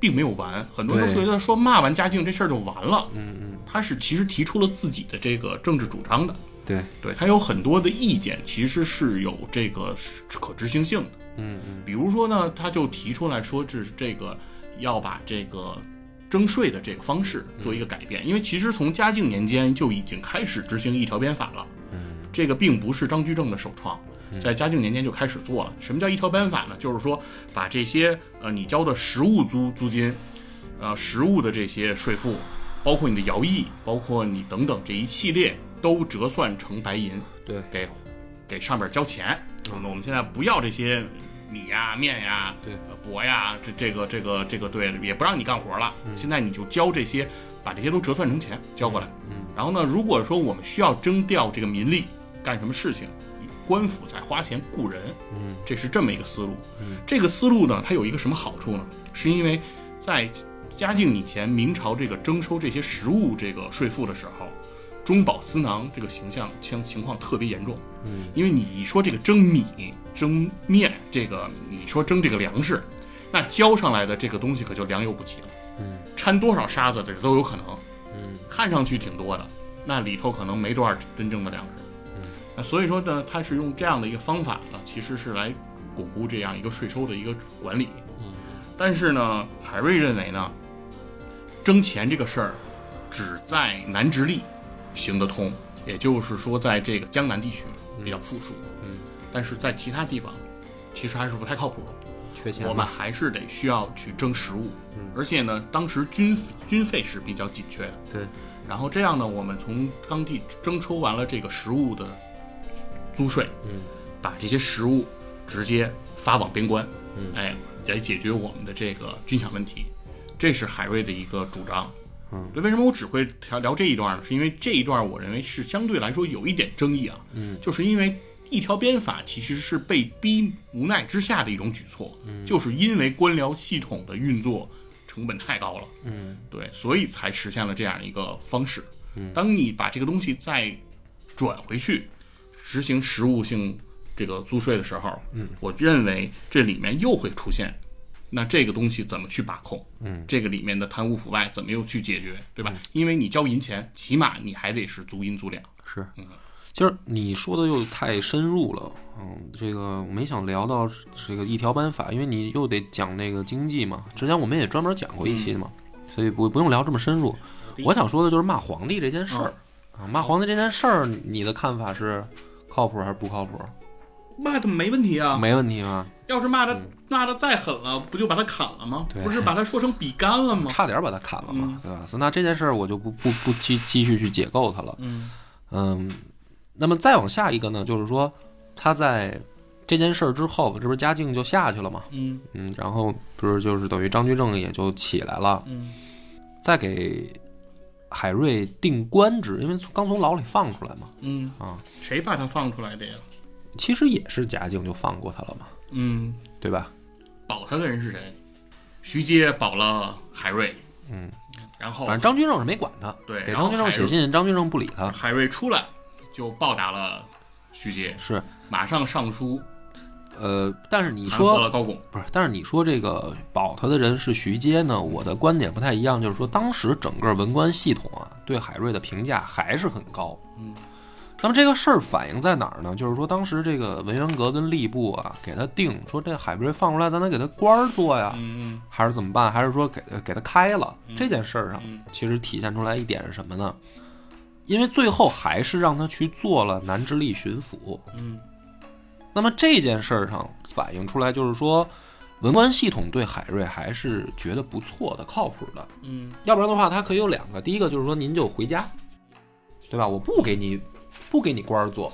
并没有完，很多人都对。觉得说骂完嘉靖这事儿就完了。嗯嗯，他是其实提出了自己的这个政治主张的，对，对他有很多的意见，其实是有这个可执行性的。嗯嗯比如说呢，他就提出来说，这是这个要把这个征税的这个方式做一个改变，因为其实从嘉靖年间就已经开始执行一条鞭法了。嗯，这个并不是张居正的首创，在嘉靖年间就开始做了。什么叫一条鞭法呢？就是说把这些呃你交的实物租租金，呃实物的这些税负，包括你的徭役，包括你等等这一系列都折算成白银，对，给给上边交钱。那么我们现在不要这些米呀、面呀、对呃帛呀，这这个这个这个对，也不让你干活了。现在你就交这些，把这些都折算成钱交过来。嗯然后呢，如果说我们需要征调这个民力干什么事情，官府在花钱雇人，嗯，这是这么一个思路。嗯，这个思路呢，它有一个什么好处呢？是因为在嘉靖以前明朝这个征收这些实物这个税赋的时候，中饱私囊这个形象情情况特别严重。嗯，因为你一说这个蒸米、蒸面，这个你说蒸这个粮食，那浇上来的这个东西可就良莠不齐了。嗯，掺多少沙子的都有可能。嗯，看上去挺多的，那里头可能没多少真正的粮食。嗯，那所以说呢，他是用这样的一个方法呢，其实是来巩固这样一个税收的一个管理。嗯，但是呢，海瑞认为呢，征钱这个事儿只在南直隶行得通，也就是说，在这个江南地区比较富庶。嗯，但是在其他地方，其实还是不太靠谱的。缺钱我们？还是得需要去征食物，嗯而且呢，当时军军费是比较紧缺的。对，然后这样呢，我们从当地征收完了这个食物的租税，嗯，把这些食物直接发往边关，嗯哎，来解决我们的这个军饷问题，这是海瑞的一个主张。嗯，对，为什么我只会聊聊这一段呢？是因为这一段我认为是相对来说有一点争议啊，嗯，就是因为一条鞭法其实是被逼无奈之下的一种举措，嗯，就是因为官僚系统的运作成本太高了，嗯，对，所以才实现了这样一个方式。嗯，当你把这个东西再转回去，实行实物性这个租税的时候，嗯，我认为这里面又会出现，那这个东西怎么去把控？嗯，这个里面的贪污腐败怎么又去解决，对吧？因为你交银钱，起码你还得是足银足两。是嗯，就是你说的又太深入了，嗯，这个我没想聊到这个一条班法，因为你又得讲那个经济嘛，之前我们也专门讲过一期嘛，所以不不用聊这么深入。我想说的就是骂皇帝这件事儿啊，骂皇帝这件事儿，你的看法是靠谱还是不靠谱？骂的没问题啊，没问题吗？要是骂的骂的再狠了，不就把他砍了吗？对不是把他说成比干了吗？差点把他砍了嘛嗯，对吧？所以那这件事儿我就不不不继继续去解构他了。嗯嗯，那么再往下一个呢，就是说他在这件事儿之后，这不是嘉靖就下去了嘛？嗯嗯，然后不是就是等于张居正也就起来了，嗯再给海瑞定官职，因为刚从牢里放出来嘛，嗯，啊，谁把他放出来的呀？其实也是嘉靖就放过他了嘛，嗯，对吧？保他的人是谁？徐阶保了海瑞，嗯，然后反正张居正是没管他，对给张居正写信，张居正不理他，海瑞出来就报答了徐阶，是马上上书呃，但是你说了高拱。不是，但是你说这个保他的人是徐阶呢？我的观点不太一样，就是说当时整个文官系统啊，对海瑞的评价还是很高。嗯，那么这个事儿反映在哪儿呢？就是说当时这个文渊阁跟吏部啊，给他定说这海瑞放出来，咱得给他官儿做呀，嗯还是怎么办？还是说给给他开了？这件事儿上，嗯其实体现出来一点是什么呢？因为最后还是让他去做了南直隶巡抚。嗯那么这件事儿上反映出来，就是说，文官系统对海瑞还是觉得不错的、靠谱的。嗯要不然的话，他可以有两个：第一个就是说，您就回家，对吧？我不给你，不给你官儿做；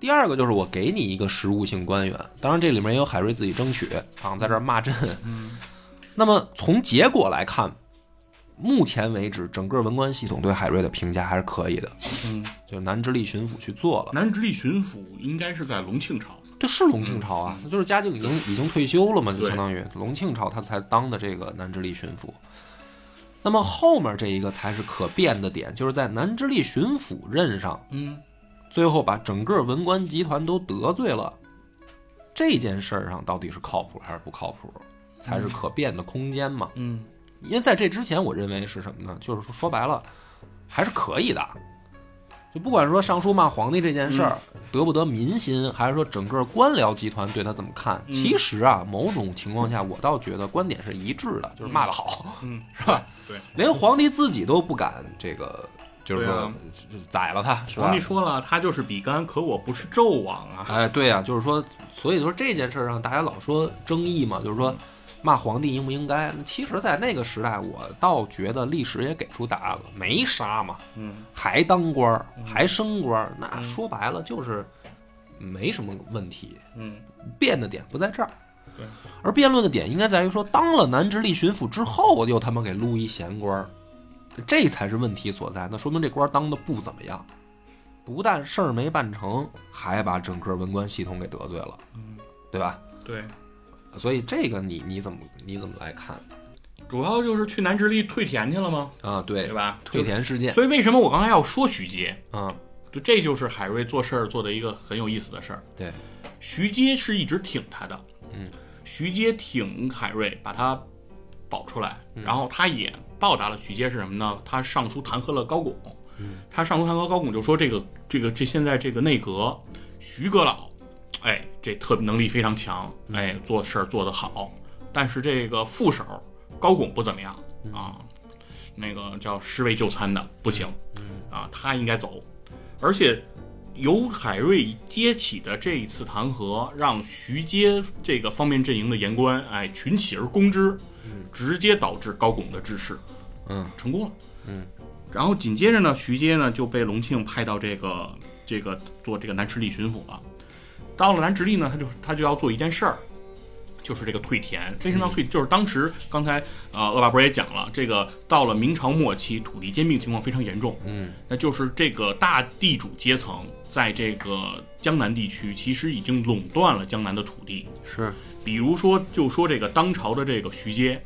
第二个就是我给你一个实务性官员。当然，这里面也有海瑞自己争取啊，在这儿骂阵。嗯那么从结果来看，目前为止，整个文官系统对海瑞的评价还是可以的，嗯，就南直隶巡抚去做了。南直隶巡抚应该是在隆庆朝。这是隆庆朝啊，就是嘉靖已经已经退休了嘛，就相当于隆庆朝他才当的这个南直隶巡抚。那么后面这一个才是可变的点，就是在南直隶巡抚任上，嗯最后把整个文官集团都得罪了，这件事儿上到底是靠谱还是不靠谱，才是可变的空间嘛。嗯因为在这之前，我认为是什么呢？就是说说白了，还是可以的。就不管说上书骂皇帝这件事儿、得不得民心，还是说整个官僚集团对他怎么看，嗯其实啊，某种情况下，我倒觉得观点是一致的，就是骂得好，嗯，是吧？对，连皇帝自己都不敢这个，就是说、宰了他，是吧皇帝？说了，他就是比干，可我不是纣王啊。哎，对呀、就是说，所以说这件事儿上，大家老说争议嘛，就是说骂皇帝应不应该？其实，在那个时代，我倒觉得历史也给出答案了，没杀嘛，嗯还当官儿，还升官儿，那说白了就是没什么问题。嗯辩的点不在这儿，对，而辩论的点应该在于说，当了南直隶巡抚之后，又他妈给撸一闲官儿，这才是问题所在。那说明这官儿当的不怎么样，不但事儿没办成，还把整个文官系统给得罪了，嗯，对吧？对，所以这个你你怎么你怎么来看？主要就是去南直隶退田去了吗？啊，对对吧？退田事件所以为什么我刚才要说徐阶？啊，就这就是海瑞做事儿做的一个很有意思的事儿。对，徐阶是一直挺他的，嗯，徐阶挺海瑞，把他保出来，嗯然后他也报答了徐阶是什么呢？他上书弹劾了高拱，嗯，他上书弹劾高拱就说这个这个这现在这个内阁，徐阁老，哎，这特能力非常强，嗯哎，做事儿做得好，但是这个副手高拱不怎么样嗯啊，那个叫尸位就餐的不行，嗯啊，他应该走，而且由海瑞接起的这一次弹劾，让徐阶这个方面阵营的言官，哎，群起而攻之，直接导致高拱的致仕，嗯成功了。嗯，然后紧接着呢，徐阶呢就被隆庆派到这个这个做这个南直隶巡抚了。到了南直隶呢，他就他就要做一件事儿，就是这个退田。为什么要退？就是当时刚才呃恶霸波也讲了，这个到了明朝末期，土地兼并情况非常严重。嗯，那就是这个大地主阶层在这个江南地区，其实已经垄断了江南的土地。是，比如说，就说这个当朝的这个徐阶，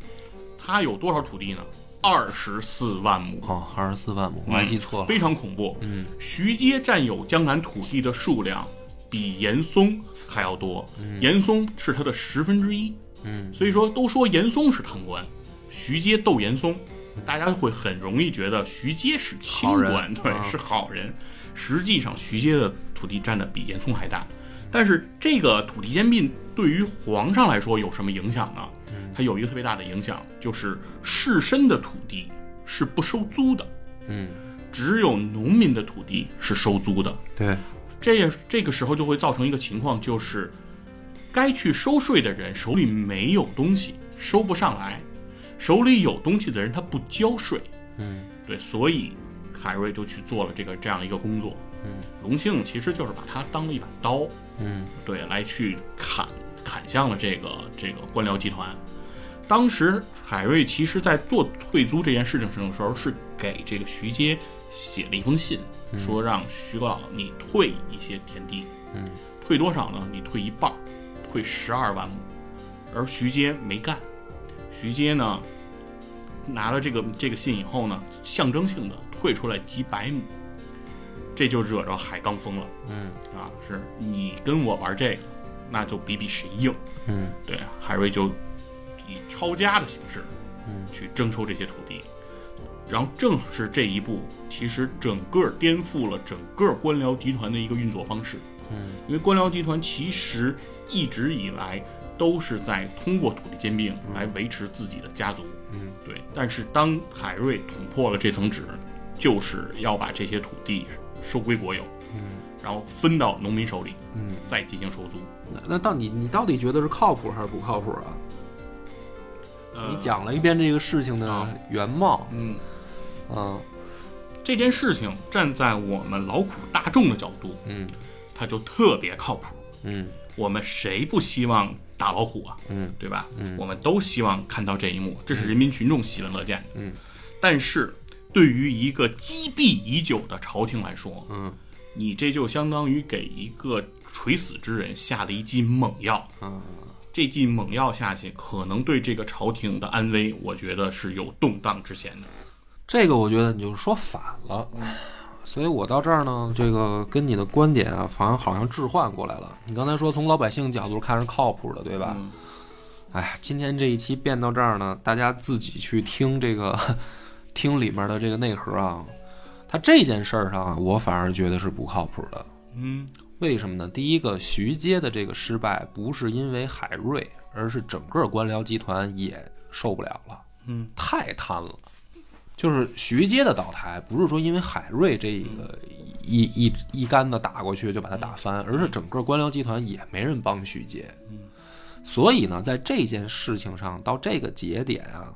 他有多少土地呢？二十四万亩。哦，二十四万亩，我还记错了，非常恐怖。嗯，徐阶占有江南土地的数量比严嵩还要多，严嵩是他的十分之一。嗯，所以说都说严嵩是贪官，徐阶斗严嵩，大家会很容易觉得徐阶是清官，对，是好人。实际上，徐阶的土地占的比严嵩还大。但是这个土地兼并对于皇上来说有什么影响呢？它有一个特别大的影响，就是士绅的土地是不收租的。嗯，只有农民的土地是收租的。对，这也这个时候就会造成一个情况，就是该去收税的人手里没有东西，收不上来；手里有东西的人他不交税。嗯，对，所以海瑞就去做了这个这样一个工作。嗯，隆庆其实就是把他当了一把刀，嗯，对，来去砍砍向了这个这个官僚集团。当时海瑞其实在做退租这件事情上的时候，是给这个徐阶写了一封信，说让徐阁老你退一些田地，嗯，退多少呢？你退一半儿，退十二万亩。而徐阶没干，徐阶呢拿了这个这个信以后呢，象征性的退出来几百亩，这就惹着海刚疯了。嗯啊，是你跟我玩这个，那就比比谁硬。嗯对，海瑞就以抄家的形式，嗯，去征收这些土地。然后正是这一步，其实整个颠覆了整个官僚集团的一个运作方式。嗯，因为官僚集团其实一直以来都是在通过土地兼并来维持自己的家族。嗯，对。但是当海瑞捅破了这层纸，就是要把这些土地收归国有，嗯，然后分到农民手里，嗯，再进行收租。那那到底你到底觉得是靠谱还是不靠谱啊？呃你讲了一遍这个事情的啊原貌，嗯，嗯这件事情站在我们劳苦大众的角度，嗯它就特别靠谱。嗯我们谁不希望打老虎啊？嗯对吧？嗯我们都希望看到这一幕，这是人民群众喜闻乐见的。嗯但是，对于一个积弊已久的朝廷来说，嗯你这就相当于给一个垂死之人下了一剂猛药。啊这剂猛药下去，可能对这个朝廷的安危，我觉得是有动荡之嫌的。这个我觉得你就说反了，所以我到这儿呢，这个跟你的观点啊，好像好像置换过来了。你刚才说从老百姓角度看是靠谱的，对吧？嗯哎呀，今天这一期变到这儿呢，大家自己去听这个，听里面的这个内核啊。他这件事儿上啊，我反而觉得是不靠谱的。嗯为什么呢？第一个，徐阶的这个失败不是因为海瑞，而是整个官僚集团也受不了了，嗯，太贪了。就是徐阶的倒台，不是说因为海瑞这个一一一竿子打过去就把他打翻，而是整个官僚集团也没人帮徐阶。所以呢，在这件事情上，到这个节点啊，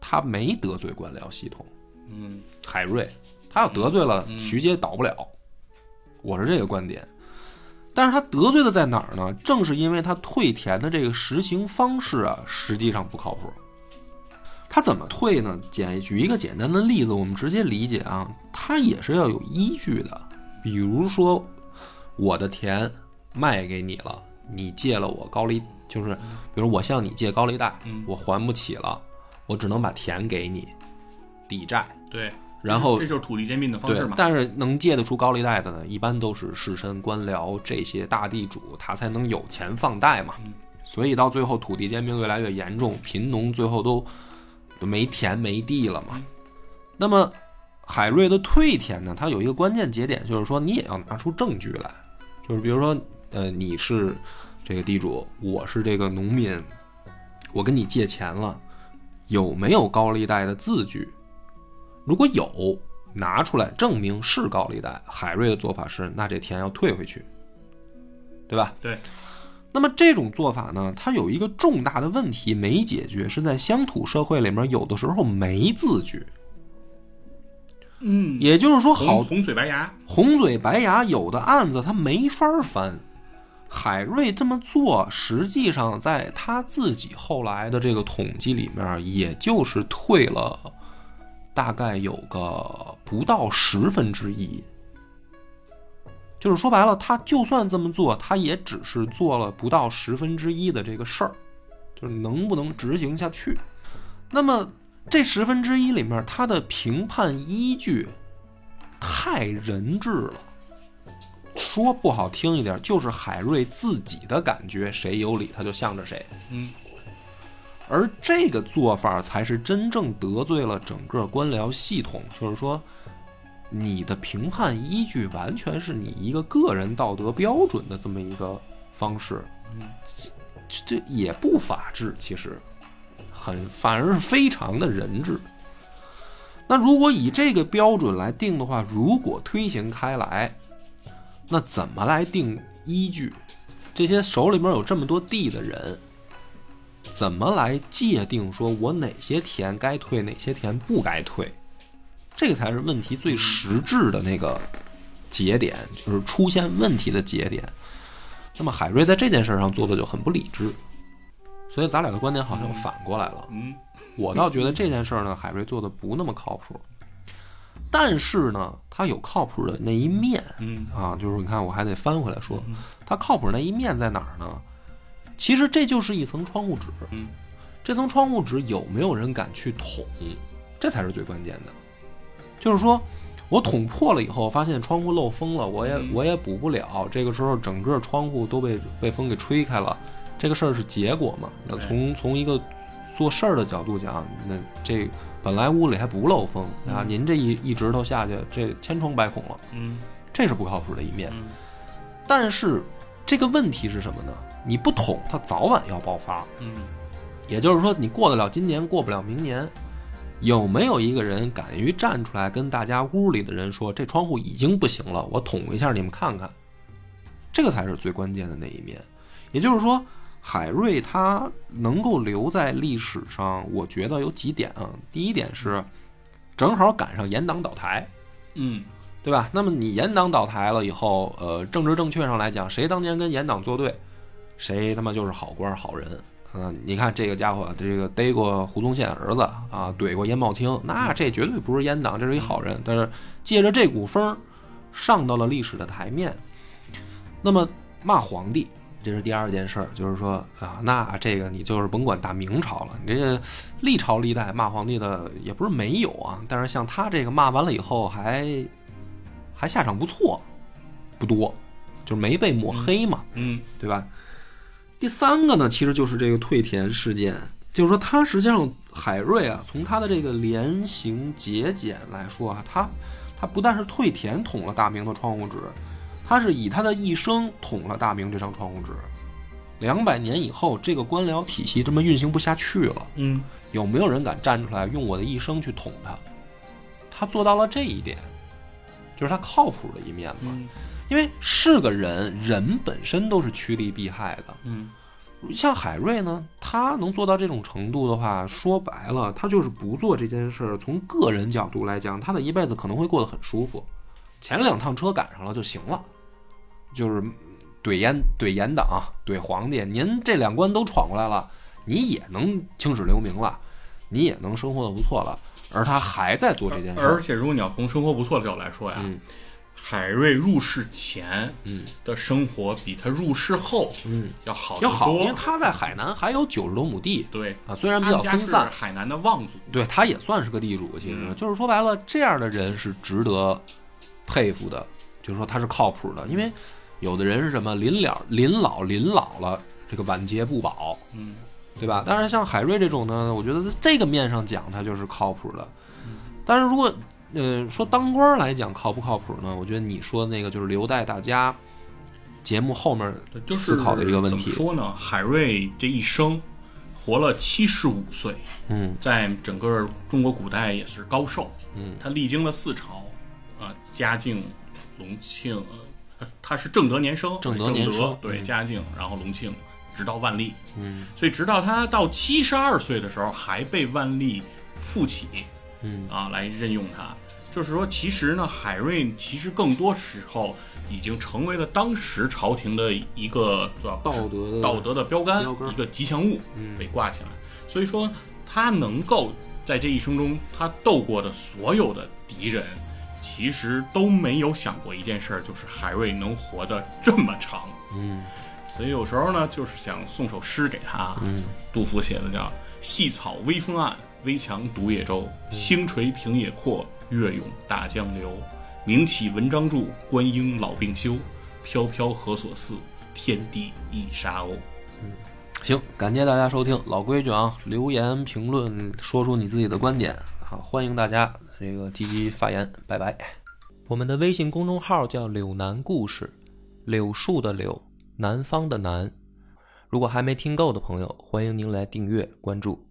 他没得罪官僚系统。嗯海瑞，他要得罪了徐阶倒不了，我是这个观点。但是他得罪的在哪儿呢？正是因为他退田的这个实行方式啊，实际上不靠谱。他怎么退呢？简举一个简单的例子，我们直接理解啊，他也是要有依据的。比如说，我的田卖给你了，你借了我高利，就是比如我向你借高利贷，嗯我还不起了，我只能把田给你抵债，对，然后这就是土地兼并的方式，嘛。但是能借得出高利贷的呢，一般都是士绅、官僚这些大地主，他才能有钱放贷嘛。所以到最后土地兼并越来越严重，贫农最后都都没田没地了嘛。那么海瑞的退田呢，它有一个关键节点，就是说你也要拿出证据来，就是比如说，呃，你是这个地主，我是这个农民，我跟你借钱了，有没有高利贷的字据？如果有，拿出来证明是高利贷，海瑞的做法是，那这田要退回去，对吧？对。那么这种做法呢，它有一个重大的问题没解决，是在乡土社会里面，有的时候没字据，嗯，也就是说，好红红嘴白牙，红嘴白牙有的案子他没法翻。海瑞这么做，实际上在他自己后来的这个统计里面，也就是退了大概有个不到十分之一。就是说白了，他就算这么做，他也只是做了不到十分之一的这个事儿，就是能不能执行下去。那么这十分之一里面，他的评判依据太人质了。说不好听一点，就是海瑞自己的感觉，谁有理他就向着谁。嗯，而这个做法才是真正得罪了整个官僚系统，就是说，你的评判依据完全是你一个个人道德标准的这么一个方式，这这也不法治，其实很反而是非常的人治。那如果以这个标准来定的话，如果推行开来，那怎么来定依据？这些手里面有这么多地的人，怎么来界定说我哪些田该退，哪些田不该退？这个才是问题最实质的那个节点，就是出现问题的节点。那么海瑞在这件事上做的就很不理智，所以咱俩的观点好像反过来了。嗯，我倒觉得这件事儿呢，海瑞做的不那么靠谱，但是呢，他有靠谱的那一面。嗯啊，就是你看，我还得翻回来说，他靠谱那一面在哪儿呢？其实这就是一层窗户纸。嗯，这层窗户纸有没有人敢去捅？这才是最关键的。就是说我捅破了以后，发现窗户漏风了，我也嗯我也补不了。这个时候，整个窗户都被被风给吹开了。这个事儿是结果嘛？那从从一个做事儿的角度讲，那这本来屋里还不漏风啊，嗯您这一一指头下去，这千疮百孔了。嗯这是不靠谱的一面。嗯但是这个问题是什么呢？你不捅，它早晚要爆发。嗯也就是说，你过得了今年，过不了明年。有没有一个人敢于站出来跟大家屋里的人说，这窗户已经不行了，我捅一下，你们看看？这个才是最关键的那一面。也就是说，海瑞他能够留在历史上，我觉得有几点啊。第一点是，正好赶上严党倒台，嗯对吧？那么你严党倒台了以后，呃，政治正确上来讲，谁当年跟严党作对，谁他妈就是好官好人。嗯、你看这个家伙，这个逮过胡宗宪儿子啊，怼过严茂卿，那这绝对不是阉党，这是一好人。但是借着这股风，上到了历史的台面。那么骂皇帝，这是第二件事儿，就是说啊，那这个你就是甭管大明朝了，你这个历朝历代骂皇帝的也不是没有啊，但是像他这个骂完了以后还还下场不错，不多，就是没被抹黑嘛。嗯对吧？第三个呢，其实就是这个退田事件，就是说他实际上海瑞啊，从他的这个连行节俭来说啊，他他不但是退田捅了大明的窗户纸，他是以他的一生捅了大明这张窗户纸。两百年以后，这个官僚体系这么运行不下去了，嗯有没有人敢站出来用我的一生去捅他？他做到了这一点，就是他靠谱的一面嘛。因为是个人，人本身都是趋利避害的。嗯像海瑞呢，他能做到这种程度的话，说白了，他就是不做这件事儿。从个人角度来讲，他的一辈子可能会过得很舒服，前两趟车赶上了就行了，就是怼严怼严党、怼皇帝，您这两关都闯过来了，你也能青史留名了，你也能生活的不错了。而他还在做这件事儿，而且如果你要从生活不错的角度来说呀，嗯海瑞入世前嗯的生活比他入世后嗯，要好得要好，因为。他在海南还有九十多亩地对，啊，虽然比较分散，海南的望族。对他也算是个地主。其实、嗯就是说白了，这样的人是值得佩服的，就是说他是靠谱的，因为有的人是什么临了临老临老了，这个晚节不保，嗯，对吧？但是像海瑞这种呢，我觉得在这个面上讲，他就是靠谱的。但是如果呃说当官来讲靠不靠谱呢？我觉得你说的那个就是留待大家节目后面就是思考的一个问题怎么说呢？海瑞这一生活了七十五岁，嗯在整个中国古代也是高寿。嗯他历经了四朝，啊、嘉靖、隆庆，呃，他是正德年生，正德德年生对，嗯嘉靖，然后隆庆，直到万历。嗯所以直到他到七十二岁的时候，还被万历复起嗯啊来任用他。就是说，其实呢，海瑞其实更多时候已经成为了当时朝廷的一个叫道德道德的标杆，一个吉祥物嗯被挂起来。所以说，他能够在这一生中，他斗过的所有的敌人，其实都没有想过一件事儿，就是海瑞能活得这么长。嗯所以有时候呢，就是想送首诗给他。嗯杜甫写的叫“细草微风岸，危墙独野舟。星垂平野阔，月涌大江流。名启文章著，观应老病休。飘飘何所似？天地一沙鸥。”。嗯行，感谢大家收听。老规矩啊，留言评论，说出你自己的观点。好，欢迎大家这个积极发言，拜拜。我们的微信公众号叫“柳南故事”，柳树的柳，南方的南。如果还没听够的朋友，欢迎您来订阅关注。